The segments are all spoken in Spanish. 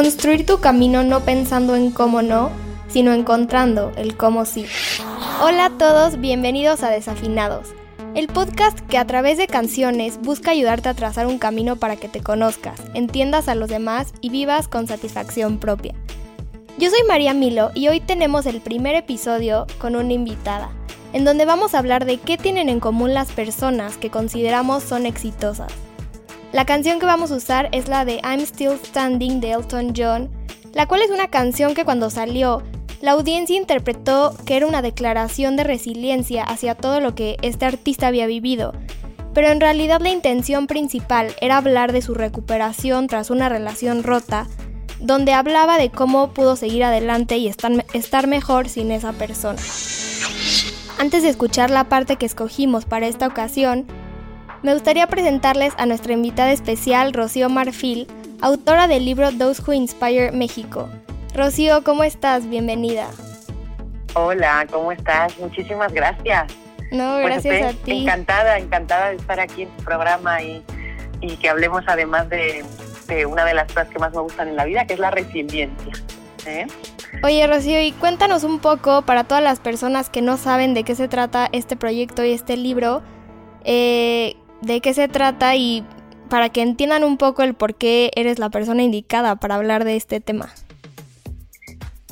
Construir tu camino no pensando en cómo no, sino encontrando el cómo sí. Hola a todos, bienvenidos a Desafinados, el podcast que a través de canciones busca ayudarte a trazar un camino para que te conozcas, entiendas a los demás y vivas con satisfacción propia. Yo soy María Milo y hoy tenemos el primer episodio con una invitada, en donde vamos a hablar de qué tienen en común las personas que consideramos son exitosas. La canción que vamos a usar es la de I'm Still Standing de Elton John, la cual es una canción que cuando salió, la audiencia interpretó que era una declaración de resiliencia hacia todo lo que este artista había vivido, pero en realidad la intención principal era hablar de su recuperación tras una relación rota, donde hablaba de cómo pudo seguir adelante y estar, mejor sin esa persona. Antes de escuchar la parte que escogimos para esta ocasión, me gustaría presentarles a nuestra invitada especial, Rocío Marfil, autora del libro Those Who Inspire México. Rocío, ¿cómo estás? Bienvenida. Hola, ¿cómo estás? Muchísimas gracias. No, Pues gracias estoy a ti. Encantada, encantada de estar aquí en tu programa y, y que hablemos además de, de una de las cosas que más me gustan en la vida, que es la resiliencia. ¿eh? Oye, Rocío, y cuéntanos un poco para todas las personas que no saben de qué se trata este proyecto y este libro, eh, de qué se trata y para que entiendan un poco el por qué eres la persona indicada para hablar de este tema.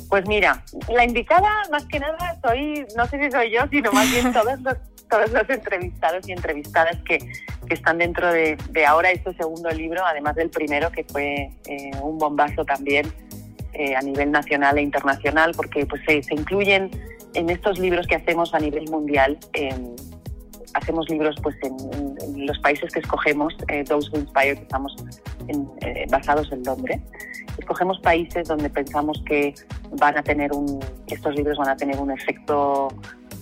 Pues mira, la indicada más que nada soy, no sé si soy yo, sino más bien todos los, todos los entrevistados y entrevistadas que, que están dentro de, de ahora este segundo libro, además del primero que fue eh, un bombazo también eh, a nivel nacional e internacional, porque pues se, se incluyen en estos libros que hacemos a nivel mundial. en- hacemos libros pues en, en- los países que escogemos, eh, Those Who Inspire, que estamos en- eh, basados en Londres. Escogemos países donde pensamos que van a tener un, estos libros van a tener un efecto,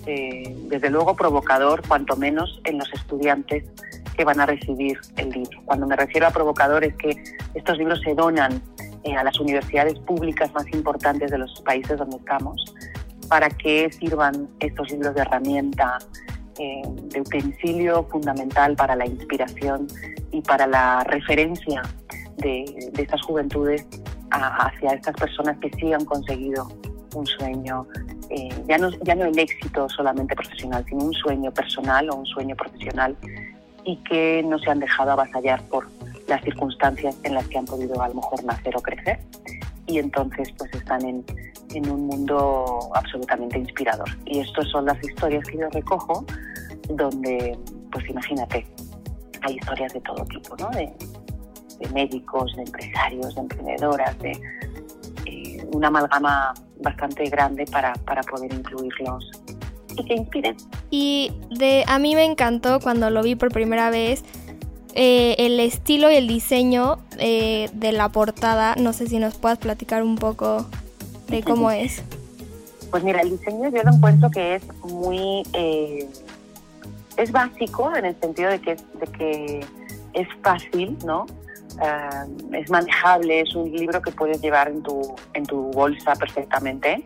eh, desde luego provocador, cuanto menos en los estudiantes que van a recibir el libro. Cuando me refiero a provocador es que estos libros se donan eh, a las universidades públicas más importantes de los países donde estamos para que sirvan estos libros de herramienta, eh, de utensilio fundamental para la inspiración y para la referencia de, de estas juventudes a- hacia estas personas que sí han conseguido un sueño, eh, ya, no, ya no el éxito solamente profesional, sino un sueño personal o un sueño profesional y que no se han dejado avasallar por las circunstancias en las que han podido a lo mejor nacer o crecer. Y entonces pues están en, en un mundo absolutamente inspirador. Y estas son las historias que yo recojo donde, pues imagínate, hay historias de todo tipo, ¿no? De, de médicos, de empresarios, de emprendedoras, de eh, una amalgama bastante grande para, para poder incluirlos y que inspiren. Y de a mí me encantó cuando lo vi por primera vez eh, el estilo y el diseño eh, de la portada. No sé si nos puedas platicar un poco de cómo es. Pues mira, el diseño yo lo encuentro que es muy... eh, es básico en el sentido de que, de que es fácil, ¿no? Ah, es manejable, es un libro que puedes llevar en tu, en tu bolsa perfectamente.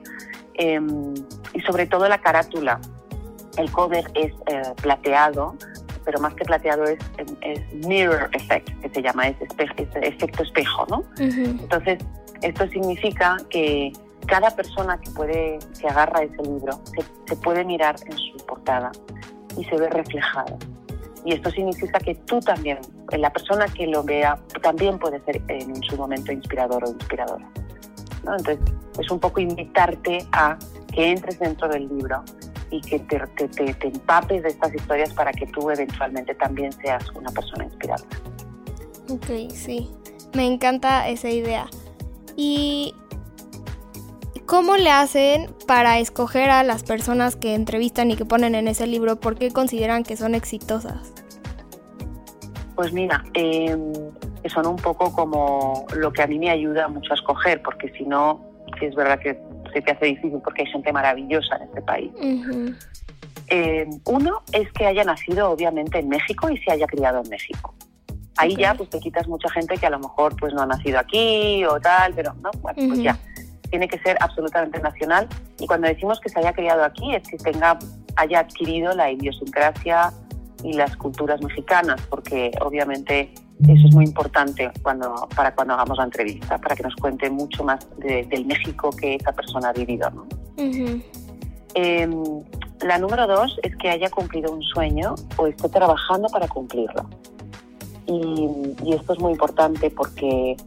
Em, y sobre todo la carátula. El cover es eh, plateado, pero más que plateado es, es mirror effect, que se llama, es, espe- es efecto espejo, ¿no? Entonces, esto significa que cada persona que puede, que agarra ese libro, se, se puede mirar en su portada y se ve reflejada. Y esto significa que tú también la persona que lo vea también puede ser en su momento inspirador o inspiradora. Entonces, es un poco invitarte a que entres dentro del libro y que te, te, empapes de estas historias para que tú eventualmente también seas una persona inspirada. Ok, sí. Me encanta esa idea. ¿Y cómo le hacen para escoger a las personas que entrevistan y que ponen en ese libro? ¿Por qué consideran que son exitosas? Pues mira, eh, son un poco como lo que a mí me ayuda mucho a escoger, porque si no, es verdad que se te hace difícil porque hay gente maravillosa en este país. Eh, uno es que haya nacido obviamente en México y se haya criado en México. Ahí ya pues te quitas mucha gente que a lo mejor pues no ha nacido aquí o tal, pero no, bueno, pues ya. Tiene que ser absolutamente nacional y cuando decimos que se haya criado aquí es que tenga haya adquirido la idiosincrasia y las culturas mexicanas, porque obviamente eso es muy importante cuando, para cuando hagamos la entrevista, para que nos cuente mucho más del México que esa persona ha vivido. ¿no? Em, la número dos es que haya cumplido un sueño o esté trabajando para cumplirlo. Y, esto es muy importante porque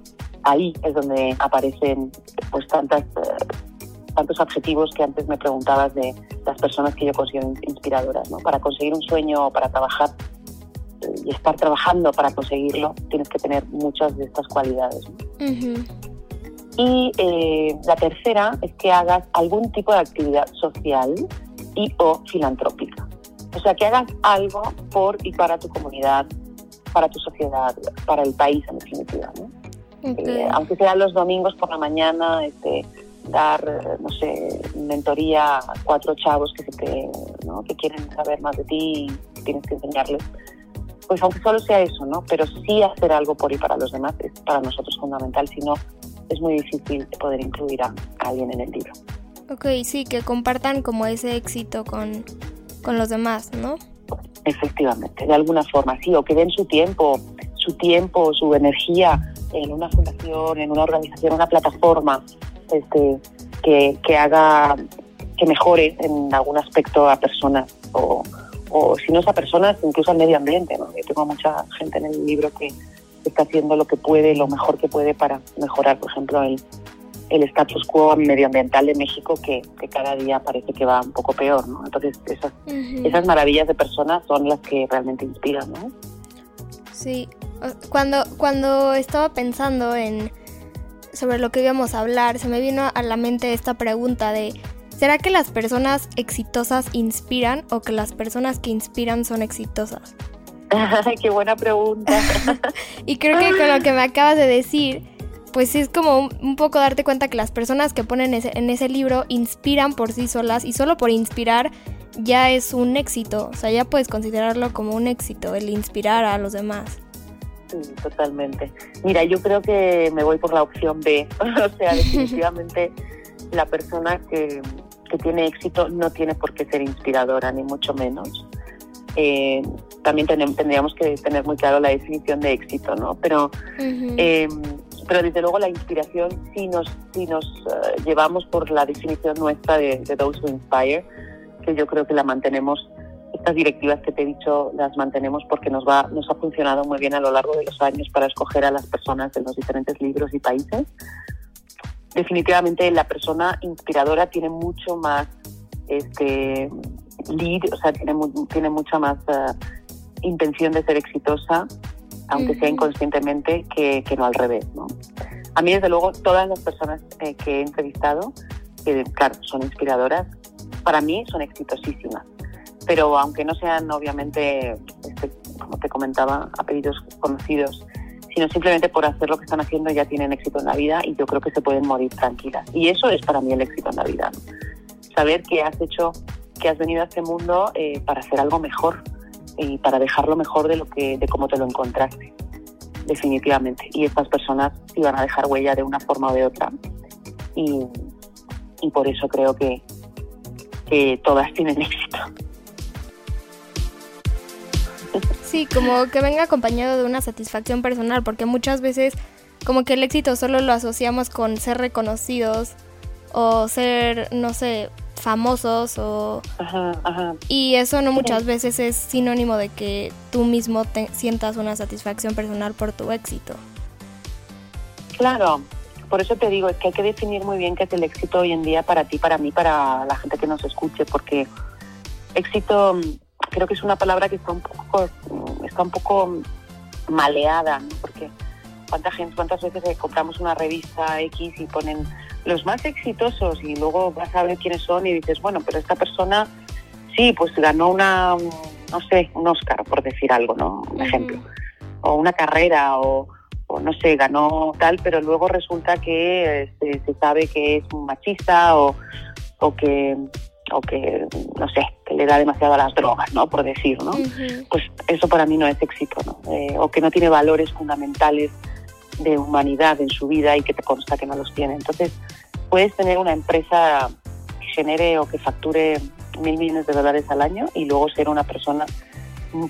ahí es donde aparecen pues tantas, eh, tantos objetivos que antes me preguntabas de las personas que yo considero inspiradoras. ¿no? Para conseguir un sueño o para trabajar y estar trabajando para conseguirlo, tienes que tener muchas de estas cualidades. Y eh, la tercera es que hagas algún tipo de actividad social y o filantrópica. O sea, que hagas algo por y para tu comunidad, para tu sociedad, para el país en definitiva. Eh, aunque sea los domingos por la mañana, este, dar, no sé, mentoría a cuatro chavos que, se te, que quieren saber más de ti y tienes que enseñarles pues aunque solo sea eso, ¿no? Pero sí hacer algo por y para los demás es para nosotros fundamental, si no es muy difícil poder incluir a, alguien en el libro. Ok, sí, que compartan como ese éxito con, con los demás, ¿no? Efectivamente, de alguna forma, sí, o que den su tiempo, su tiempo, su energía en una fundación, en una organización, una plataforma, este, que, que haga, que mejore en algún aspecto a personas o, o si no es a personas, incluso al medio ambiente. ¿no? Yo tengo mucha gente en el libro que está haciendo lo que puede, lo mejor que puede para mejorar, por ejemplo, el, el status quo medioambiental de México que, cada día parece que va un poco peor, ¿no? Entonces esas, esas maravillas de personas son las que realmente inspiran, ¿no? Sí, cuando, cuando estaba pensando en sobre lo que íbamos a hablar, se me vino a la mente esta pregunta de ¿Será que las personas exitosas inspiran o que las personas que inspiran son exitosas? Qué buena pregunta. y creo que con lo que me acabas de decir, pues es como un, poco darte cuenta que las personas que ponen en ese libro inspiran por sí solas y solo por inspirar ya es un éxito. O sea, ya puedes considerarlo como un éxito, el inspirar a los demás. Sí, totalmente. Mira, yo creo que me voy por la opción B. o sea, definitivamente la persona que, que tiene éxito no tiene por qué ser inspiradora, ni mucho menos. Eh, también tendríamos que tener muy claro la definición de éxito, ¿no? Pero, eh, pero desde luego la inspiración, si nos, si nos eh, llevamos por la definición nuestra de, de Those Who Inspire, que yo creo que la mantenemos, estas directivas que te he dicho las mantenemos porque nos, va, nos ha funcionado muy bien a lo largo de los años para escoger a las personas de los diferentes libros y países definitivamente la persona inspiradora tiene mucho más este lead, o sea, tiene, tiene mucha más uh, intención de ser exitosa, aunque sea inconscientemente, que, que, no al revés, ¿no? A mí, desde luego, todas las personas eh, que he entrevistado, que claro, son inspiradoras, para mí son exitosísimas. Pero aunque no sean, obviamente, este, como te comentaba, apellidos conocidos, sino simplemente por hacer lo que están haciendo ya tienen éxito en la vida y yo creo que se pueden morir tranquilas. Y eso es para mí el éxito en la vida. Saber que has hecho, que has venido a este mundo eh, para hacer algo mejor y para dejarlo mejor de lo que, de cómo te lo encontraste, definitivamente. Y estas personas iban a dejar huella de una forma o de otra. Y, por eso creo que todas tienen éxito. Sí, como que venga acompañado de una satisfacción personal, porque muchas veces como que el éxito solo lo asociamos con ser reconocidos o ser, no sé, famosos o... Y eso no muchas veces es sinónimo de que tú mismo te sientas una satisfacción personal por tu éxito. Claro, por eso te digo, es que hay que definir muy bien qué es el éxito hoy en día para ti, para mí, para la gente que nos escuche, porque éxito creo que es una palabra que está un poco, está un poco maleada, ¿no? porque cuánta gente, cuántas veces compramos una revista X y ponen los más exitosos y luego vas a ver quiénes son y dices, bueno, pero esta persona sí, pues ganó una, no sé, un Oscar, por decir algo, ¿no? Un ejemplo. O una carrera, o, no sé, ganó tal, pero luego resulta que este, se sabe que es un machista o, o que o que, no sé, que le da demasiado a las drogas, ¿no? Por decir, ¿no? Pues eso para mí no es éxito, ¿no? Eh, o que no tiene valores fundamentales de humanidad en su vida y que te consta que no los tiene. Entonces, puedes tener una empresa que genere o que facture mil millones de dólares al año y luego ser una persona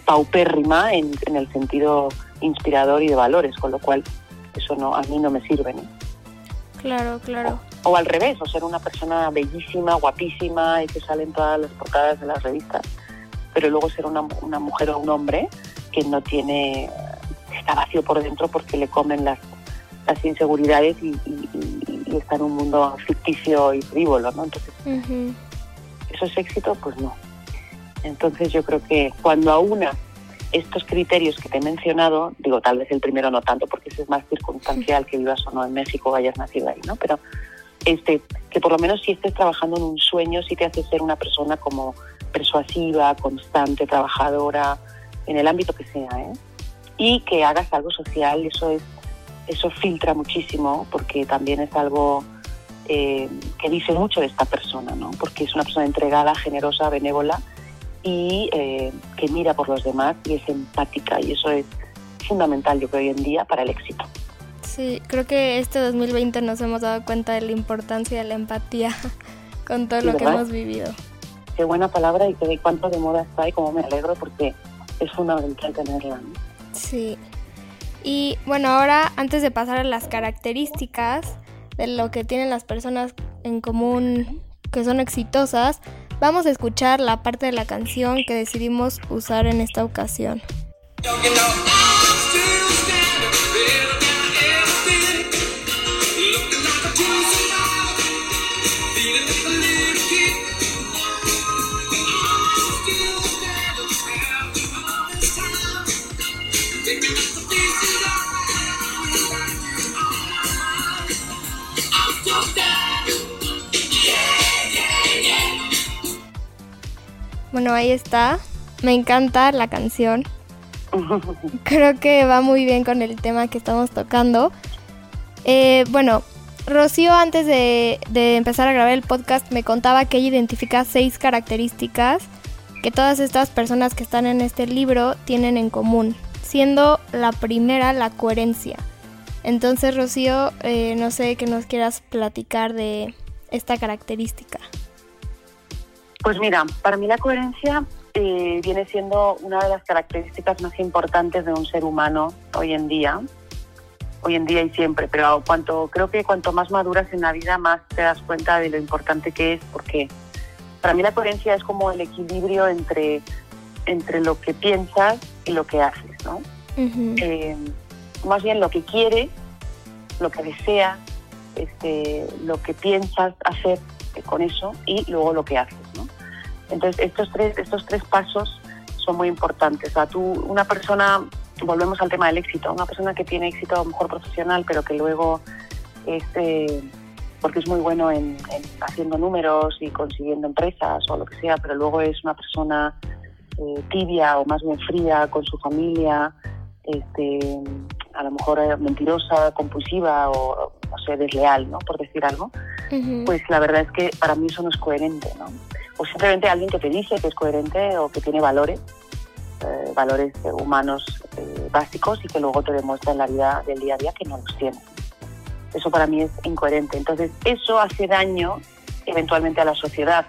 paupérrima en, en el sentido inspirador y de valores, con lo cual eso no a mí no me sirve. ¿no? Claro, claro. O, al revés, o ser una persona bellísima, guapísima y que sale en todas las portadas de las revistas, pero luego ser una, una mujer o un hombre que no tiene, está vacío por dentro porque le comen las, las inseguridades y, está en un mundo ficticio y frívolo, ¿no? Entonces, ¿eso es éxito? Pues no. Entonces yo creo que cuando a una estos criterios que te he mencionado, digo, tal vez el primero no tanto, porque ese es más circunstancial que vivas o no en México o hayas nacido ahí, ¿no? Pero este, que por lo menos si estés trabajando en un sueño, sí te hace ser una persona como persuasiva, constante, trabajadora, en el ámbito que sea, ¿eh? Y que hagas algo social, eso es, eso filtra muchísimo, porque también es algo eh, que dice mucho de esta persona, ¿no? Porque es una persona entregada, generosa, benévola y eh, que mira por los demás y es empática y eso es fundamental yo creo hoy en día para el éxito. Sí, creo que este 2020 nos hemos dado cuenta de la importancia de la empatía con todo lo que hemos vivido. Qué buena palabra y qué cuánto de moda está y cómo me alegro porque es fundamental tenerla. Sí. Y bueno, ahora antes de pasar a las características de lo que tienen las personas en común que son exitosas, Vamos a escuchar la parte de la canción que decidimos usar en esta ocasión. Bueno, ahí está. Me encanta la canción. Creo que va muy bien con el tema que estamos tocando. Eh, bueno, Rocío antes de, empezar a grabar el podcast me contaba que ella identifica seis características que todas estas personas que están en este libro tienen en común, siendo la primera la coherencia. Entonces, Rocío, eh, no sé que nos quieras platicar de esta característica. Pues mira, para mí la coherencia eh, viene siendo una de las características más importantes de un ser humano hoy en día, hoy en día y siempre, pero cuanto creo que cuanto más maduras en la vida más te das cuenta de lo importante que es, porque para mí la coherencia es como el equilibrio entre, entre lo que piensas y lo que haces, ¿no? Eh, más bien lo que quieres, lo que deseas, este, lo que piensas hacer con eso y luego lo que haces. Entonces, estos tres, estos tres pasos son muy importantes. O sea, tú, una persona, volvemos al tema del éxito, una persona que tiene éxito a lo mejor profesional, pero que luego es, eh, porque es muy bueno en, haciendo números y consiguiendo empresas o lo que sea, pero luego es una persona eh, tibia o más bien fría con su familia, este, a lo mejor eh, mentirosa, compulsiva o, no sé, desleal, ¿no? Por decir algo, pues la verdad es que para mí eso no es coherente, ¿no? o simplemente alguien que te dice que es coherente o que tiene valores, eh, valores humanos eh, básicos y que luego te demuestra en la vida del día a día que no los tiene. Eso para mí es incoherente. Entonces, eso hace daño eventualmente a la sociedad,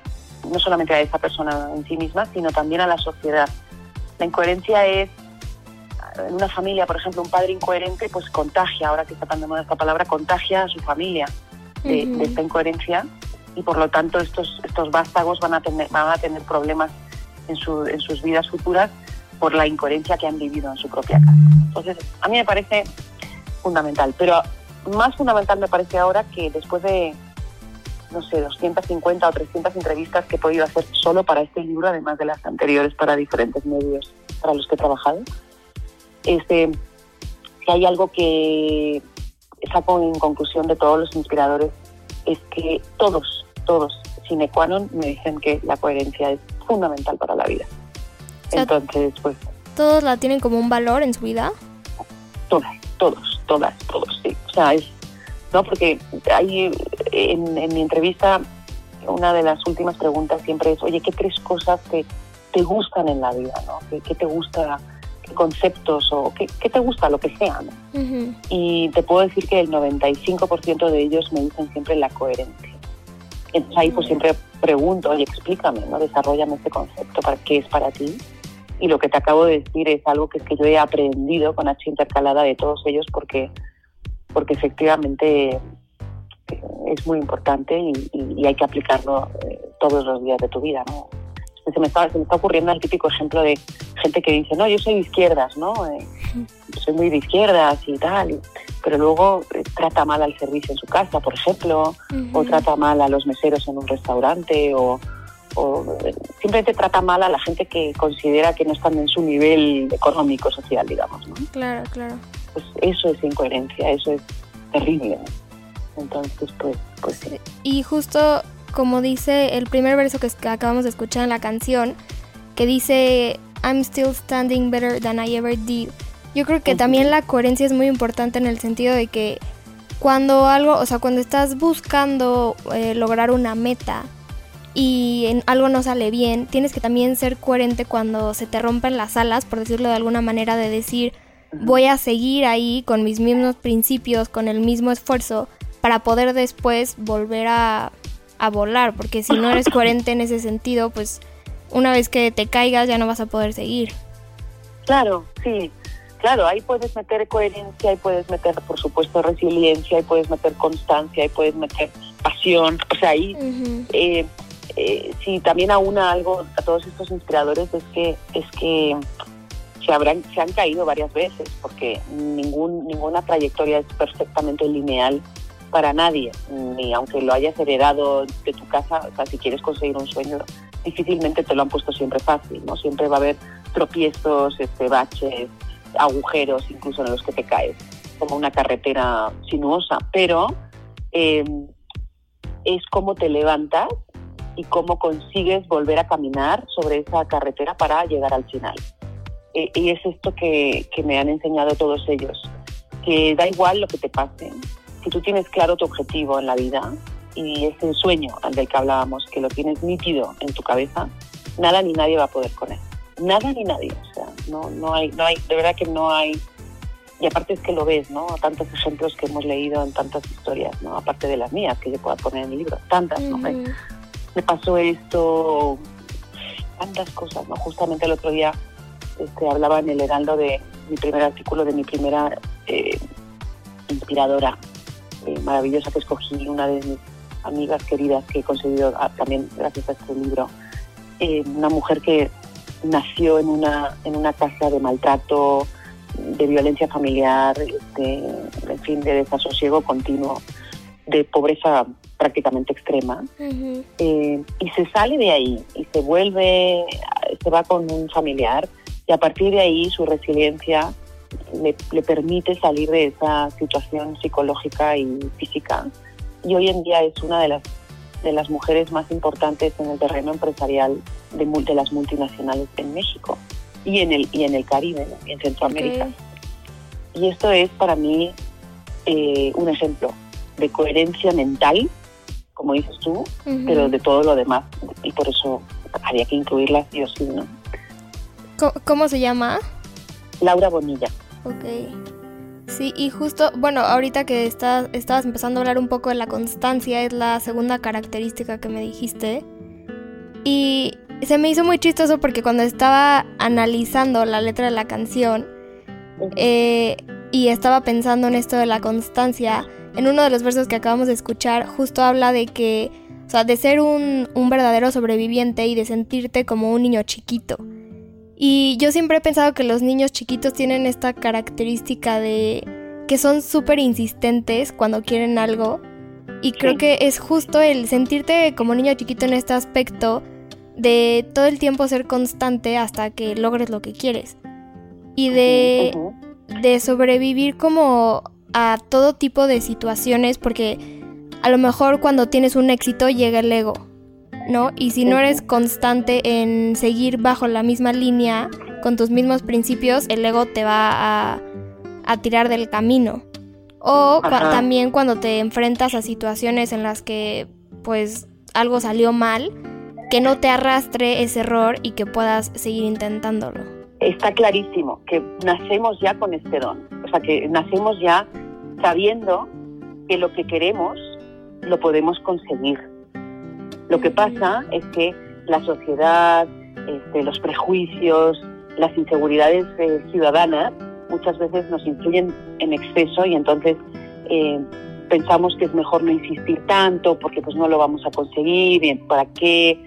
no solamente a esa persona en sí misma, sino también a la sociedad. La incoherencia es, en una familia, por ejemplo, un padre incoherente, pues contagia, ahora que está tan de moda esta palabra, contagia a su familia de, de esta incoherencia y por lo tanto estos, estos vástagos van a tener, van a tener problemas en, su, en sus vidas futuras por la incoherencia que han vivido en su propia casa. Entonces, a mí me parece fundamental, pero más fundamental me parece ahora que después de, no sé, 250 o 300 entrevistas que he podido hacer solo para este libro, además de las anteriores para diferentes medios para los que he trabajado, este, que hay algo que saco en conclusión de todos los inspiradores, es que todos, todos, sine qua non, me dicen que la coherencia es fundamental para la vida. Entonces, pues... ¿Todos la tienen como un valor en su vida? Todas, todos, todas, todos, sí. O sea, es... ¿no? Porque hay, en, mi entrevista, una de las últimas preguntas siempre es, oye, ¿qué tres cosas te, te gustan en la vida? ¿no? ¿Qué, te gusta? ¿Qué conceptos? o ¿qué, te gusta? Lo que sea. Y te puedo decir que el 95% de ellos me dicen siempre la coherencia. Entonces ahí pues siempre pregunto, oye, explícame, ¿no? Desarrollame este concepto, ¿para qué es para ti? Y lo que te acabo de decir es algo que es que yo he aprendido con H intercalada de todos ellos porque, porque efectivamente eh, es muy importante y, hay que aplicarlo eh, todos los días de tu vida, ¿no? Se me, está, se me está ocurriendo el típico ejemplo de gente que dice, no, yo soy de izquierdas, ¿no? Eh, soy muy de izquierdas y tal, pero luego trata mal al servicio en su casa, por ejemplo, o trata mal a los meseros en un restaurante, o, o simplemente trata mal a la gente que considera que no están en su nivel económico, social, digamos. ¿no? Claro, claro. Pues eso es incoherencia, eso es terrible. Entonces, pues, pues sí. Y justo como dice el primer verso que acabamos de escuchar en la canción, que dice, I'm still standing better than I ever did. Yo creo que también la coherencia es muy importante en el sentido de que cuando algo, o sea, cuando estás buscando eh, lograr una meta, y en algo no sale bien, tienes que también ser coherente cuando se te rompen las alas, por decirlo de alguna manera, de decir, voy a seguir ahí con mis mismos principios, con el mismo esfuerzo, para poder después volver a, a volar, porque si no eres coherente en ese sentido, pues una vez que te caigas ya no vas a poder seguir. Claro, sí. Claro, ahí puedes meter coherencia, ahí puedes meter, por supuesto, resiliencia, ahí puedes meter constancia, ahí puedes meter pasión. O sea, ahí eh, si también aúna algo a todos estos inspiradores es que es que se habrán se han caído varias veces porque ningún ninguna trayectoria es perfectamente lineal para nadie ni aunque lo hayas heredado de tu casa o sea, si quieres conseguir un sueño difícilmente te lo han puesto siempre fácil no siempre va a haber tropiezos este baches agujeros incluso en los que te caes como una carretera sinuosa pero eh, es como te levantas y cómo consigues volver a caminar sobre esa carretera para llegar al final. Eh, y es esto que, que, me han enseñado todos ellos, que da igual lo que te pase, si tú tienes claro tu objetivo en la vida y ese sueño del que hablábamos, que lo tienes nítido en tu cabeza, nada ni nadie va a poder con él. Nada ni nadie. O sea, no, no, hay, no hay, de verdad que no hay y aparte es que lo ves, ¿no? Tantos ejemplos que hemos leído en tantas historias, ¿no? Aparte de las mías que yo pueda poner en el libro, tantas, ¿no? Me pasó esto, tantas cosas, ¿no? Justamente el otro día este, hablaba en el Heraldo de mi primer artículo, de mi primera eh, inspiradora eh, maravillosa que escogí, una de mis amigas queridas que he conseguido ah, también gracias a este libro. Eh, una mujer que nació en una, en una casa de maltrato, de violencia familiar, este, en fin, de desasosiego continuo, de pobreza prácticamente extrema, eh, y se sale de ahí y se vuelve, se va con un familiar y a partir de ahí su resiliencia le, permite salir de esa situación psicológica y física. Y hoy en día es una de las de las mujeres más importantes en el terreno empresarial de, de las multinacionales en México y en el y en el Caribe y en Centroamérica. Y esto es para mí eh, un ejemplo de coherencia mental como dices tú, pero de todo lo demás. Y por eso había que incluirla sí o sí, ¿no? ¿Cómo, se llama? Laura Bonilla. Ok. Sí, y justo, bueno, ahorita que estás, estabas empezando a hablar un poco de la constancia, es la segunda característica que me dijiste. Y se me hizo muy chistoso porque cuando estaba analizando la letra de la canción eh, y estaba pensando en esto de la constancia, en uno de los versos que acabamos de escuchar, justo habla de que, o sea, de ser un, un verdadero sobreviviente y de sentirte como un niño chiquito. Y yo siempre he pensado que los niños chiquitos tienen esta característica de que son súper insistentes cuando quieren algo. Y creo que es justo el sentirte como niño chiquito en este aspecto de todo el tiempo ser constante hasta que logres lo que quieres. Y de, de sobrevivir como a todo tipo de situaciones porque a lo mejor cuando tienes un éxito llega el ego ¿no? Y si no eres constante en seguir bajo la misma línea, con tus mismos principios, el ego te va a, a tirar del camino. O también cuando te enfrentas a situaciones en las que pues algo salió mal, que no te arrastre ese error y que puedas seguir intentándolo. Está clarísimo que nacemos ya con este don, sea que nacemos ya sabiendo que lo que queremos lo podemos conseguir lo que pasa es que la sociedad, este, los prejuicios, las inseguridades eh, ciudadanas muchas veces nos influyen en exceso y entonces eh, pensamos que es mejor no insistir tanto porque pues no lo vamos a conseguir, ¿para qué?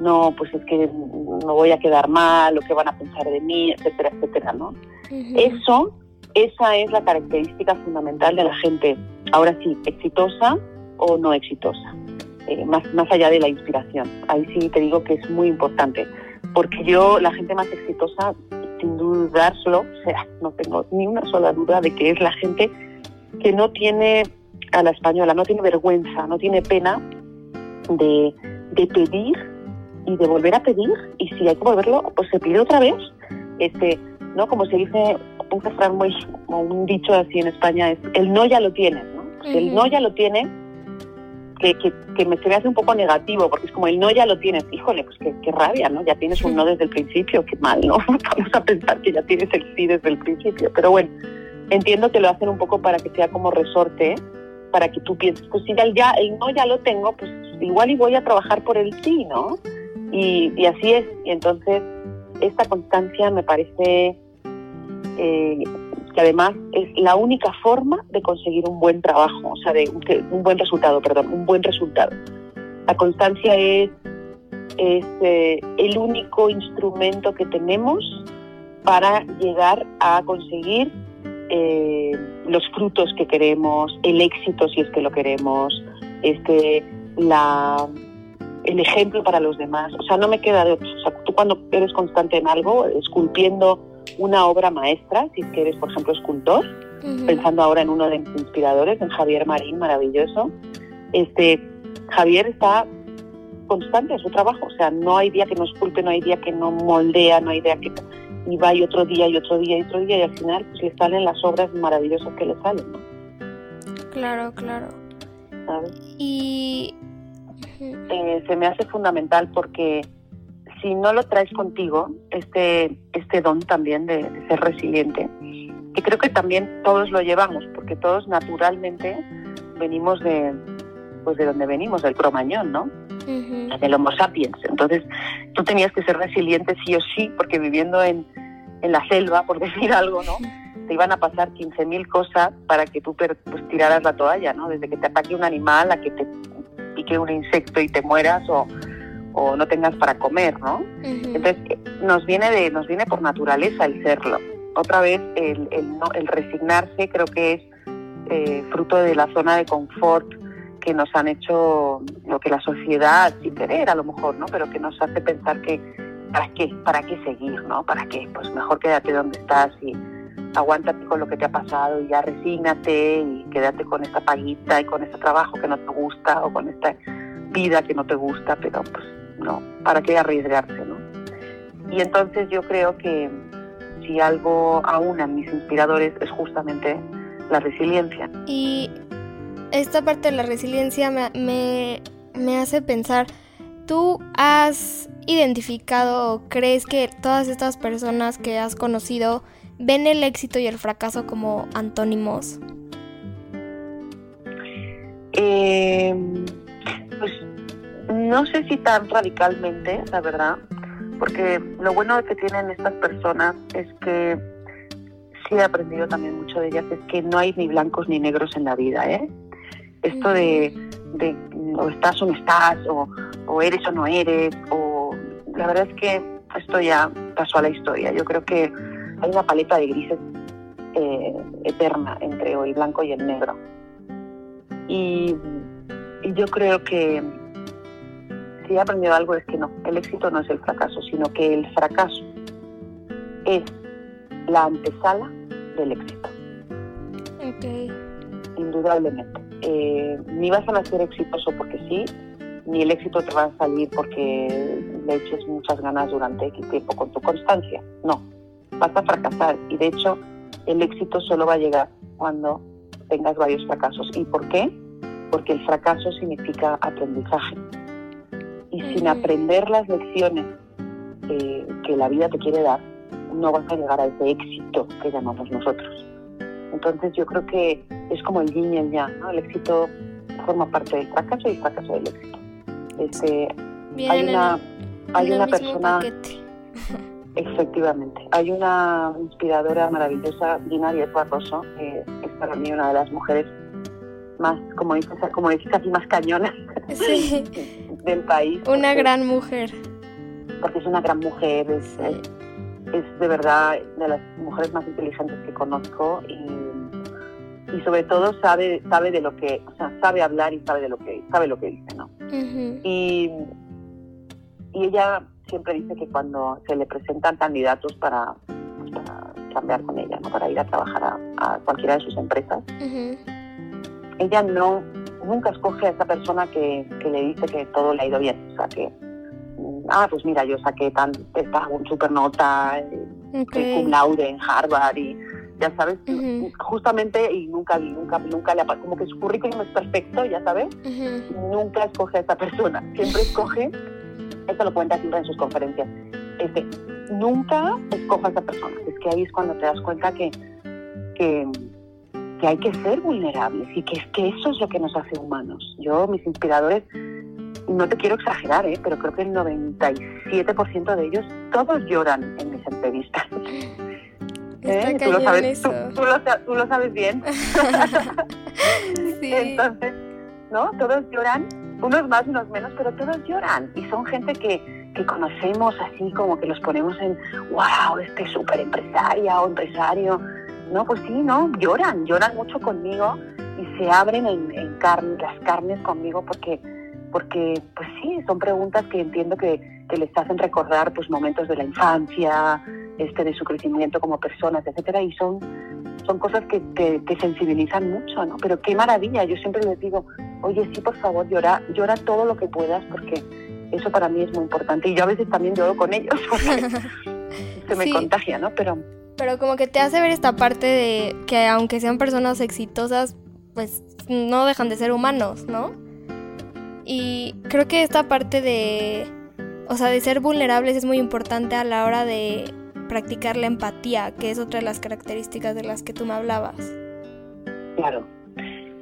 No, pues es que no voy a quedar mal, lo que van a pensar de mí, etcétera, etcétera, ¿no? Eso, esa es la característica fundamental de la gente, ahora sí, exitosa o no exitosa. Eh, más, más allá de la inspiración. Ahí sí te digo que es muy importante, porque yo, la gente más exitosa, sin dudárselo, o sea, no tengo ni una sola duda de que es la gente que no tiene a la española, no tiene vergüenza, no tiene pena de, de pedir y de volver a pedir, y si hay que volverlo, pues se pide otra vez. Este, ¿no? Como se dice, un refrán muy, un dicho así en España es, el no ya lo tienes, ¿no? El no ya lo tiene que, que, me se me hace un poco negativo, porque es como el no ya lo tienes, híjole, pues qué, rabia, ¿no? Ya tienes un no desde el principio, qué mal, ¿no? Vamos a pensar que ya tienes el sí desde el principio, pero bueno, entiendo que lo hacen un poco para que sea como resorte, para que tú pienses, pues si ya el no ya lo tengo, pues igual y voy a trabajar por el sí, ¿no? Y, y así es, y entonces esta constancia me parece eh, además es la única forma de conseguir un buen trabajo, o sea, de un, buen resultado, perdón, un buen resultado. La constancia es, eh, el único instrumento que tenemos para llegar a conseguir eh, los frutos que queremos, el éxito si es que lo queremos, este, la, el ejemplo para los demás. O sea, no me queda de. O sea, tú cuando eres constante en algo, esculpiendo una obra maestra, si es que eres, por ejemplo, escultor, pensando ahora en uno de mis inspiradores, en Javier Marín, maravilloso. Este, Javier está constante en su trabajo, o sea, no hay día que no esculpe, no hay día que no moldea, no hay día que... Y va y otro día y otro día y otro día y al final pues le salen las obras maravillosas que le salen, ¿no? Claro, claro. Y... Eh, se me hace fundamental porque si no lo traes contigo, este, este don también de, ser resiliente, que creo que también todos lo llevamos, porque todos naturalmente venimos de, pues de donde venimos, del cromañón, ¿no? Del Homo sapiens. Entonces, tú tenías que ser resiliente sí o sí, porque viviendo en, en la selva, por decir algo, ¿no? Te iban a pasar 15.000 cosas para que tú pues, tiraras la toalla, ¿no? Desde que te ataque un animal a que te pique un insecto y te mueras o o no tengas para comer, ¿no? Entonces nos viene de nos viene por naturaleza el serlo. Otra vez el, el, el resignarse creo que es eh, fruto de la zona de confort que nos han hecho lo que la sociedad sin querer a lo mejor, ¿no? Pero que nos hace pensar que para qué para qué seguir, ¿no? Para qué pues mejor quédate donde estás y aguántate con lo que te ha pasado y ya resígnate y quédate con esta paguita y con este trabajo que no te gusta o con esta vida que no te gusta, pero pues no, ¿para qué arriesgarse, no? Y entonces yo creo que si algo aúna mis inspiradores es justamente la resiliencia. Y esta parte de la resiliencia me, me, hace pensar, ¿tú has identificado o crees que todas estas personas que has conocido ven el éxito y el fracaso como antónimos? Eh, pues no sé si tan radicalmente, la verdad, porque lo bueno que tienen estas personas es que sí he aprendido también mucho de ellas, es que no hay ni blancos ni negros en la vida, ¿eh? Esto de, o estás o no estás, o, eres o no eres, o la verdad es que esto ya pasó a la historia. Yo creo que hay una paleta de grises eh, eterna entre el blanco y el negro. Y yo creo que si he aprendido algo es que no, el éxito no es el fracaso, sino que el fracaso es la antesala del éxito. Ok. Indudablemente. Eh, ni vas a nacer exitoso porque sí, ni el éxito te va a salir porque le eches muchas ganas durante X tiempo con tu constancia. No, vas a fracasar. Y de hecho, el éxito solo va a llegar cuando tengas varios fracasos. ¿Y por qué? Porque el fracaso significa aprendizaje. Y sin aprender las lecciones eh, que la vida te quiere dar, no vas a llegar a ese éxito que llamamos nosotros. Entonces yo creo que es como el yin y el yang, ¿no? El éxito forma parte del fracaso y el fracaso del éxito. Este, hay una, hay una persona, paquete. efectivamente, hay una inspiradora maravillosa, Gina Díaz Barroso, que es para mí una de las mujeres más, como dices, como dices, casi más cañonas Sí, del país. una porque- gran mujer. Porque es una gran mujer, es, Sí. es, es de verdad de las mujeres más inteligentes que conozco y, y sobre todo sabe, sabe de lo que, o sea, sabe hablar y sabe de lo que, sabe lo que dice, ¿no? Y, y ella siempre dice que cuando se le presentan candidatos para, pues, para cambiar con ella, ¿no? para ir a trabajar a, a cualquiera de sus empresas, ella no nunca escoge a esa persona que, que le dice que todo le ha ido bien. O sea, que, mm, ah, pues mira, yo saqué tan, esta un super nota, Ok. cum laude en Harvard y ya sabes, justamente y nunca, nunca, nunca le como que su currículum es perfecto, ya sabes, nunca escoge a esa persona, siempre escoge, esto lo cuenta siempre en sus conferencias, este, nunca escoja a esa persona, es que ahí es cuando te das cuenta que, que, que hay que ser vulnerables y que es que eso es lo que nos hace humanos. Yo, mis inspiradores, no te quiero exagerar, ¿eh? pero creo que el 97% de ellos, todos lloran en mis entrevistas. ¿eh? Tú, lo sabes, tú, lo, sa- tú lo sabes bien. Sí. Entonces, ¿no? Todos lloran, unos más, unos menos, pero todos lloran. Y son gente que, que conocemos así, como que los ponemos en, wow, este súper empresaria o empresario. No, pues sí, no, lloran, lloran mucho conmigo y se abren en, en carne, las carnes conmigo porque, porque, pues sí, son preguntas que entiendo que, que les hacen recordar pues momentos de la infancia, este, de su crecimiento como personas, etcétera, y son son cosas que te, te sensibilizan mucho, ¿no? Pero qué maravilla, yo siempre les digo, oye, sí, por favor, llora, llora todo lo que puedas, porque eso para mí es muy importante. Y yo a veces también lloro con ellos, porque se me Sí. contagia, ¿no? Pero Pero como que te hace ver esta parte de que aunque sean personas exitosas, pues no dejan de ser humanos, ¿no? Y creo que esta parte de, o sea, de ser vulnerables es muy importante a la hora de practicar la empatía, que es otra de las características de las que tú me hablabas. Claro,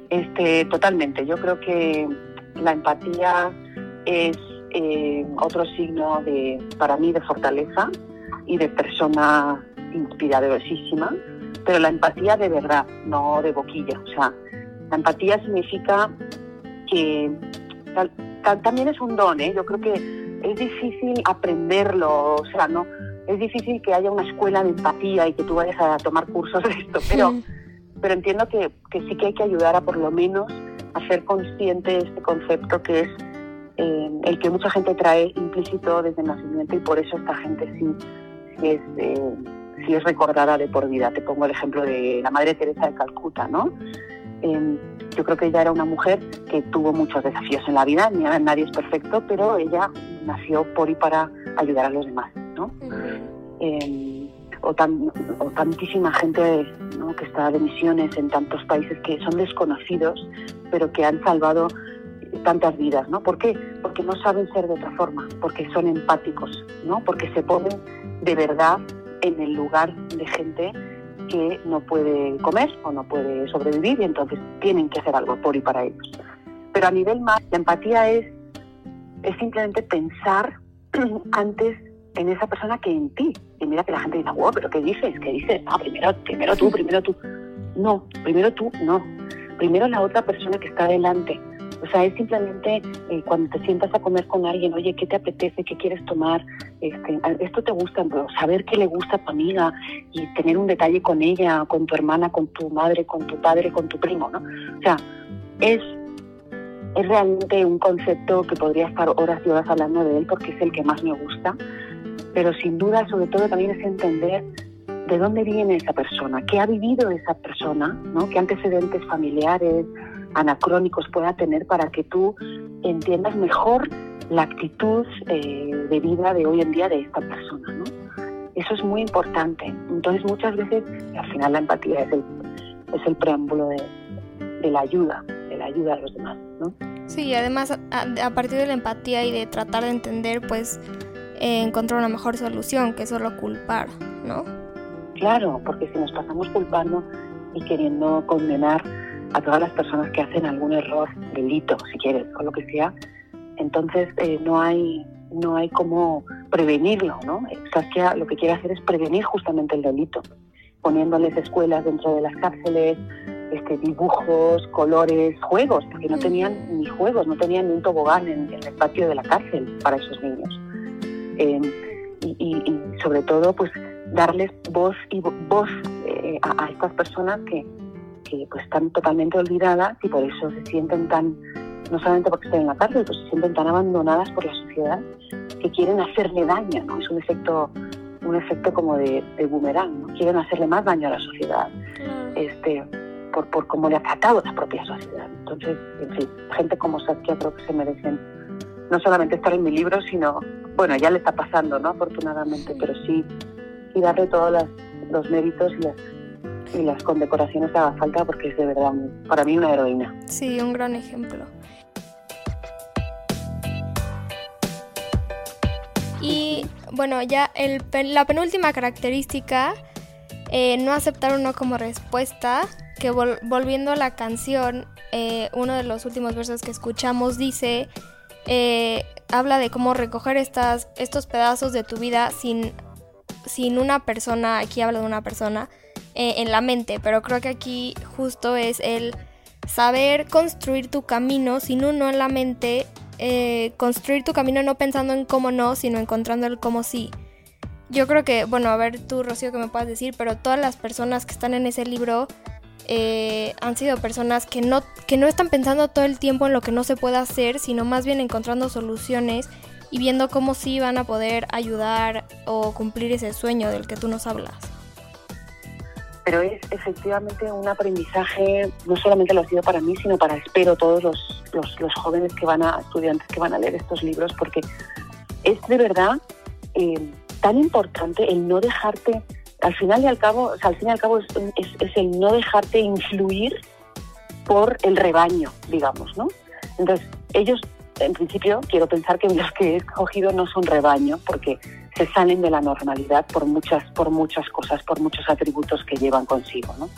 este, totalmente. Yo creo que la empatía es eh, otro signo de, para mí, de fortaleza y de persona inspiradorosísima, pero la empatía de verdad, no de boquilla. O sea, la empatía significa que tal- tal- también es un don, ¿eh? Yo creo que es difícil aprenderlo, o sea, no, es difícil que haya una escuela de empatía y que tú vayas a tomar cursos de esto, pero pero entiendo que, que sí que hay que ayudar a por lo menos a ser consciente de este concepto que es eh, el que mucha gente trae implícito desde el nacimiento y por eso esta gente sí, sí es, eh, sí es recordada de por vida. Te pongo el ejemplo de la Madre Teresa de Calcuta, ¿no? Eh, yo creo que ella era una mujer que tuvo muchos desafíos en la vida, nadie es perfecto, pero ella nació por y para ayudar a los demás, ¿no? eh, o, tan, o tantísima gente ¿no? que está de misiones en tantos países que son desconocidos, pero que han salvado tantas vidas, ¿no? ¿Por qué? Porque no saben ser de otra forma, porque son empáticos, ¿no? Porque se ponen de verdad en el lugar de gente que no puede comer o no puede sobrevivir y entonces tienen que hacer algo por y para ellos. Pero a nivel más, la empatía es, es simplemente pensar antes en esa persona que en ti. Y mira que la gente dice, wow, pero ¿qué dices? ¿Qué dices? No, primero, primero tú, primero tú. No, primero tú, no. primero la otra persona que está delante. O sea, es simplemente eh, cuando te sientas a comer con alguien, oye, ¿qué te apetece? ¿Qué quieres tomar? Este, ¿Esto te gusta? saber qué le gusta a tu amiga y tener un detalle con ella, con tu hermana, con tu madre, con tu padre, con tu primo, ¿no? O sea, es, es realmente un concepto que podría estar horas y horas hablando de él porque es el que más me gusta, pero sin duda, sobre todo, también es entender de dónde viene esa persona, qué ha vivido esa persona, ¿no? qué antecedentes familiares, anacrónicos pueda tener para que tú entiendas mejor la actitud eh, de vida de hoy en día de esta persona. ¿no? Eso es muy importante. Entonces muchas veces, al final la empatía es el, es el preámbulo de, de la ayuda, de la ayuda a los demás. ¿no? Sí, además a, a partir de la empatía y de tratar de entender, pues eh, encontrar una mejor solución que solo culpar, ¿no? Claro, porque si nos pasamos culpando y queriendo condenar a todas las personas que hacen algún error, delito, si quieres, o lo que sea, entonces eh, no hay no hay cómo prevenirlo, ¿no? Saskia lo que quiere hacer es prevenir justamente el delito, poniéndoles escuelas dentro de las cárceles, este, dibujos, colores, juegos, porque no tenían ni juegos, no tenían ni un tobogán en, el patio de la cárcel para esos niños. Eh, y, sobre todo, pues darles voz y voz eh, a, estas personas que, que pues están totalmente olvidadas y por eso se sienten tan, no solamente porque están en la cárcel, pues se sienten tan abandonadas por la sociedad que quieren hacerle daño, ¿no? Es un efecto, un efecto como de, boomerang, ¿no? Quieren hacerle más daño a la sociedad, este, por, por cómo le ha tratado la propia sociedad. Entonces, en fin, gente como Satya creo que se merecen no solamente estar en mi libro, sino, bueno, ya le está pasando, ¿no? Afortunadamente, pero sí, y darle todos los méritos y las y las condecoraciones que haga falta porque es de verdad para mí una heroína. Sí, un gran ejemplo. Y bueno, ya el, la penúltima característica, eh, no aceptar uno como respuesta, que volviendo a la canción, eh, uno de los últimos versos que escuchamos dice, eh, habla de cómo recoger estas, estos pedazos de tu vida sin, sin una persona, aquí habla de una persona, eh, en la mente, pero creo que aquí justo es el saber construir tu camino sin uno en la mente, eh, construir tu camino no pensando en cómo no, sino encontrando el cómo sí. Yo creo que, bueno, a ver tú, Rocío, que me puedas decir, pero todas las personas que están en ese libro eh, han sido personas que no, que no están pensando todo el tiempo en lo que no se puede hacer, sino más bien encontrando soluciones y viendo cómo sí van a poder ayudar o cumplir ese sueño del que tú nos hablas pero es efectivamente un aprendizaje, no solamente lo ha sido para mí, sino para, espero, todos los, los, jóvenes que van a, estudiantes que van a leer estos libros, porque es de verdad eh, tan importante el no dejarte, al final y al cabo, al fin y al cabo es, es, el no dejarte influir por el rebaño, digamos, ¿no? Entonces, ellos, en principio, quiero pensar que los que he escogido no son rebaño, porque se salen de la normalidad por muchas, por muchas cosas, por muchos atributos que llevan consigo. ¿no?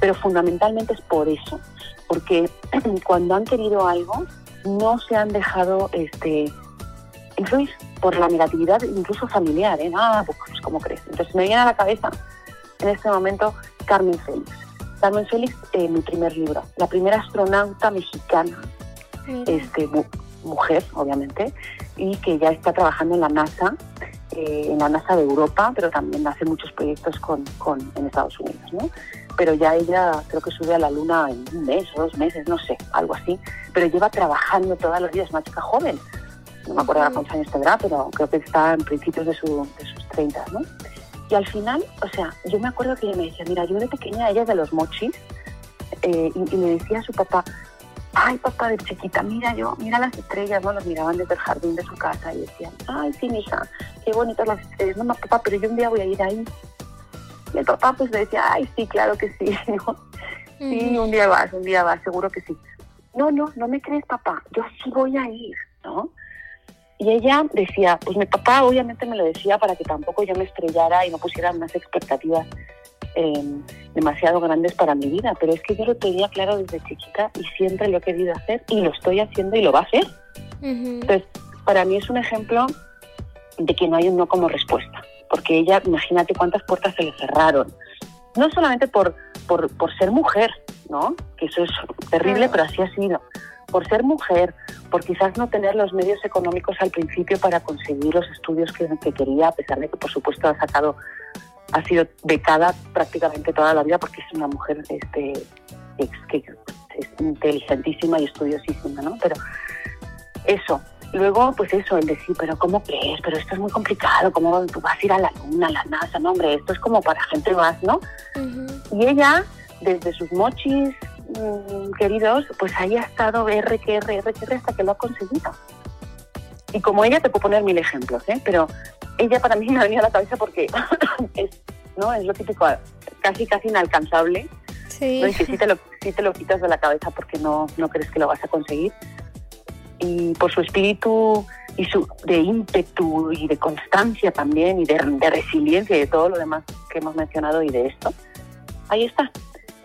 Pero fundamentalmente es por eso, porque cuando han querido algo no se han dejado este, influir por la negatividad incluso familiar. ¿eh? Ah, pues, pues ¿cómo crees? Entonces me viene a la cabeza en este momento Carmen Félix. Carmen Félix, eh, mi primer libro, la primera astronauta mexicana, este, mujer, obviamente, y que ya está trabajando en la NASA, eh, en la NASA de Europa, pero también hace muchos proyectos con, con, en Estados Unidos, ¿no? Pero ya ella creo que sube a la Luna en un mes o dos meses, no sé, algo así, pero lleva trabajando todos los días, una chica joven, no me acuerdo uh cuántos años tendrá, pero creo que está en principios de, su, de sus 30, ¿no? Y al final, o sea, yo me acuerdo que ella me decía, mira, yo de pequeña, ella es de los mochis, eh, y, y, le decía a su papá, ay papá de chiquita, mira yo, mira las estrellas, ¿no? Los miraban desde el jardín de su casa y decían, ay sí, hija, qué bonitas las estrellas, no, no, papá, pero yo un día voy a ir ahí. Y el papá pues le decía, ay sí, claro que sí, Sí, un día vas, un día vas, seguro que sí. No, no, no me crees papá, yo sí voy a ir, ¿no? Y ella decía, pues mi papá obviamente me lo decía para que tampoco yo me estrellara y no pusiera unas expectativas Em, demasiado grandes para mi vida, pero es que yo lo tenía claro desde chiquita y siempre lo he querido hacer y lo estoy haciendo y lo va a hacer. Entonces, para mí es un ejemplo de que no hay un no como respuesta, porque ella, imagínate cuántas puertas se le cerraron, no solamente por, por, por ser mujer, ¿no? Que eso es terrible, pero así ha sido. Por ser mujer, por quizás no tener los medios económicos al principio para conseguir los estudios que, que quería, a pesar de que, por supuesto, ha sacado, ha sido becada prácticamente toda la vida porque es una mujer este, que es inteligentísima y estudiosísima, ¿no? Pero eso, luego, pues eso, el decir, pero ¿cómo crees? Pero esto es muy complicado, ¿cómo tú vas a ir a la luna, a la NASA? No, hombre, esto es como para gente más, ¿no? Y ella, desde sus mochis mm, queridos, pues ahí ha estado R, que R, R, R, hasta que lo ha conseguido. Y como ella, te puedo poner mil ejemplos, ¿eh? Pero ella para mí me ha venido a la cabeza porque es, ¿no? es lo típico, casi, casi inalcanzable. Sí. ¿no? Y que sí te, lo, sí te lo quitas de la cabeza porque no, no crees que lo vas a conseguir y por su espíritu y su de ímpetu y de constancia también y de, resiliencia y de todo lo demás que hemos mencionado y de esto. Ahí está,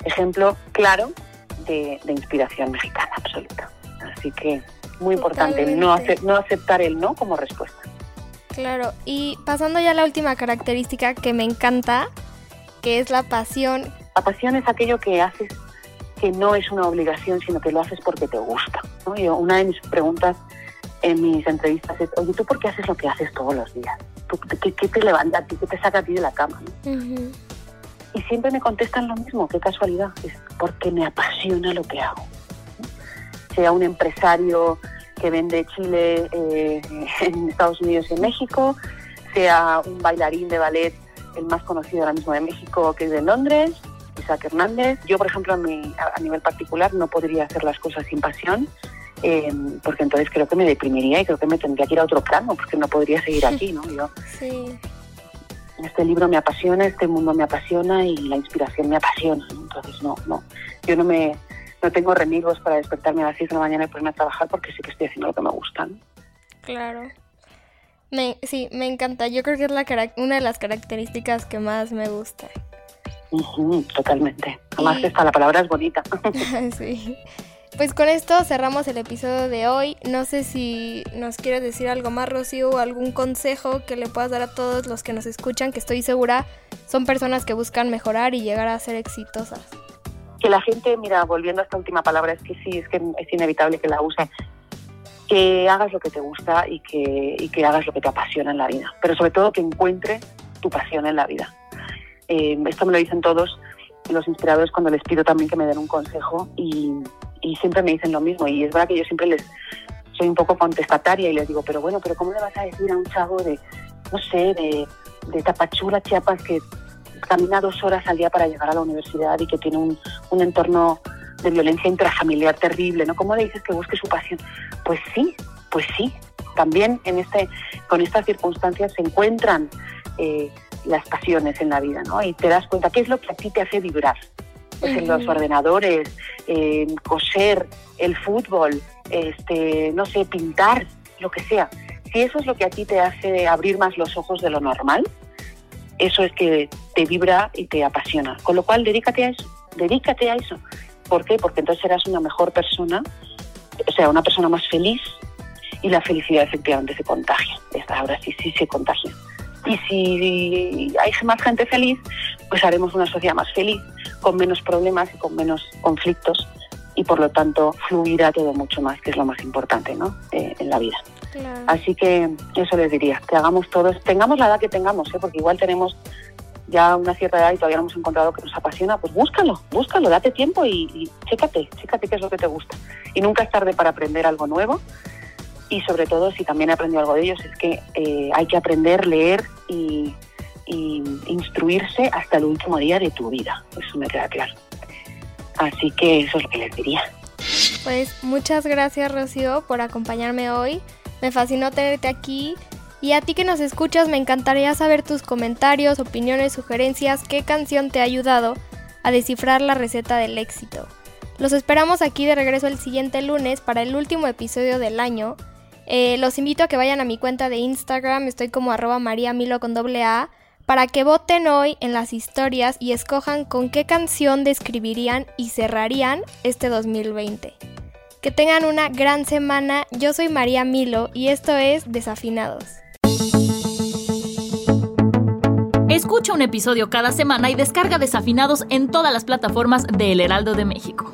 ejemplo claro de, inspiración mexicana absoluta. Así que muy importante no, no aceptar el no como respuesta. Claro, y pasando ya a la última característica que me encanta, que es la pasión. La pasión es aquello que haces que no es una obligación, sino que lo haces porque te gusta. una de mis preguntas en mis entrevistas es, oye, ¿tú por qué haces lo que haces todos los días? qué, te levanta a ti? ¿Qué te saca a ti de la cama? Y siempre me contestan lo mismo, qué casualidad, es porque me apasiona lo que hago. Sea un empresario que vende chile eh, en Estados Unidos y en México, sea un bailarín de ballet, el más conocido ahora mismo de México, que es de Londres, Isaac Hernández. Yo, por ejemplo, a, nivel particular no podría hacer las cosas sin pasión. Eh, porque entonces creo que me deprimiría y creo que me tendría que ir a otro plano, porque no podría seguir aquí, ¿no? Yo, sí. Este libro me apasiona, este mundo me apasiona y la inspiración me apasiona, entonces no, no, yo no me, no tengo remigos para despertarme a las 6 de la mañana y ponerme a trabajar porque sí que estoy haciendo lo que me gusta. Claro. Me, sí, me encanta. Yo creo que es la, una de las características que más me gusta totalmente. Además, esta, la palabra es bonita. sí. Pues con esto cerramos el episodio de hoy. No sé si nos quieres decir algo más, Rocío, o algún consejo que le puedas dar a todos los que nos escuchan, que estoy segura son personas que buscan mejorar y llegar a ser exitosas. Que la gente, mira, volviendo a esta última palabra, es que sí, es que es inevitable que la use. Que hagas lo que te gusta y que, y que hagas lo que te apasiona en la vida. Pero sobre todo que encuentres tu pasión en la vida eh, esto me lo dicen todos los inspiradores cuando les pido también que me den un consejo y, siempre me dicen lo mismo. Y es verdad que yo siempre les soy un poco contestataria y les digo, pero bueno, pero ¿cómo le vas a decir a un chavo de, no sé, de, de Tapachula, Chiapas, que camina dos horas al día para llegar a la universidad y que tiene un, un entorno de violencia intrafamiliar terrible, ¿no? ¿Cómo le dices que busque su pasión? Pues sí, pues sí. También en este, con estas circunstancias se encuentran eh, las pasiones en la vida, ¿no? Y te das cuenta qué es lo que a ti te hace vibrar. Pues en los ordenadores, coser, el fútbol, este, no sé, pintar, lo que sea. Si eso es lo que a ti te hace abrir más los ojos de lo normal, eso es que te vibra y te apasiona. Con lo cual, dedícate a eso, dedícate a eso. ¿Por qué? Porque entonces serás una mejor persona, o sea, una persona más feliz y la felicidad efectivamente se contagia. Ahora sí, sí se contagia. Y si hay más gente feliz, pues haremos una sociedad más feliz, con menos problemas y con menos conflictos y por lo tanto fluirá todo mucho más, que es lo más importante ¿no? Eh, en la vida. Así que eso les diría, que hagamos todos, tengamos la edad que tengamos, ¿eh? porque igual tenemos ya una cierta edad y todavía no hemos encontrado que nos apasiona, pues búscalo, búscalo, date tiempo y, y chécate, chécate qué es lo que te gusta. Y nunca es tarde para aprender algo nuevo y sobre todo, si también he aprendido algo de ellos, es que eh, hay que aprender, leer y, instruirse hasta el último día de tu vida. Eso me queda claro. Así que eso es lo que les diría. Pues muchas gracias Rocío por acompañarme hoy. Me fascinó tenerte aquí. Y a ti que nos escuchas, me encantaría saber tus comentarios, opiniones, sugerencias, qué canción te ha ayudado a descifrar la receta del éxito. Los esperamos aquí de regreso el siguiente lunes para el último episodio del año eh, los invito a que vayan a mi cuenta de Instagram, estoy como arroba mariamilo con doble A, para que voten hoy en las historias y escojan con qué canción describirían y cerrarían este 2020. Que tengan una gran semana, yo soy María Milo y esto es Desafinados. Escucha un episodio cada semana y descarga Desafinados en todas las plataformas de El Heraldo de México.